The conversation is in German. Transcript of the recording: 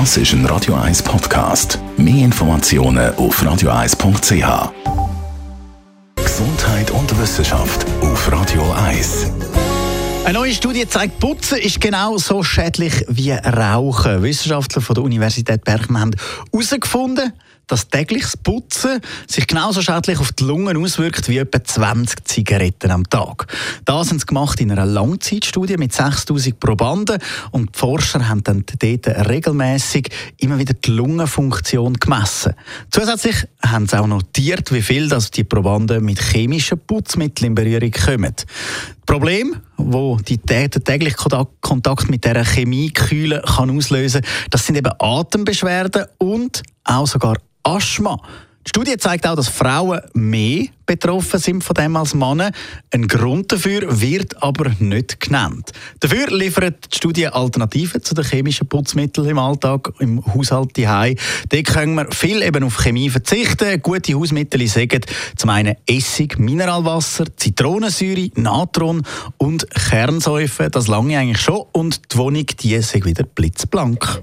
Das ist ein Radio 1 Podcast. Mehr Informationen auf radio1.ch. Gesundheit und Wissenschaft auf Radio 1. Eine neue Studie zeigt, Putzen ist genauso schädlich wie Rauchen. Wissenschaftler von der Universität Bergmann haben herausgefunden, dass tägliches Putzen sich genauso schädlich auf die Lungen auswirkt wie etwa 20 Zigaretten am Tag. Das haben sie gemacht in einer Langzeitstudie mit 6000 Probanden und die Forscher haben dann dort regelmäßig immer wieder die Lungenfunktion gemessen. Zusätzlich haben sie auch notiert, wie viel dass die Probanden mit chemischen Putzmitteln in Berührung kommen. Problem, wo die, der tägliche Kontakt mit der Chemiekühle kann auslösen, das sind eben Atembeschwerden und auch sogar Asthma. Die Studie zeigt auch, dass Frauen mehr betroffen sind von dem als Männer. Ein Grund dafür wird aber nicht genannt. Dafür liefert die Studie Alternativen zu den chemischen Putzmitteln im Alltag, im Haushalt daheim. Dort können wir viel eben auf Chemie verzichten. Gute Hausmittel sagen zum einen Essig, Mineralwasser, Zitronensäure, Natron und Kernsäufe. Das lange eigentlich schon und die Wohnung die ist wieder blitzblank.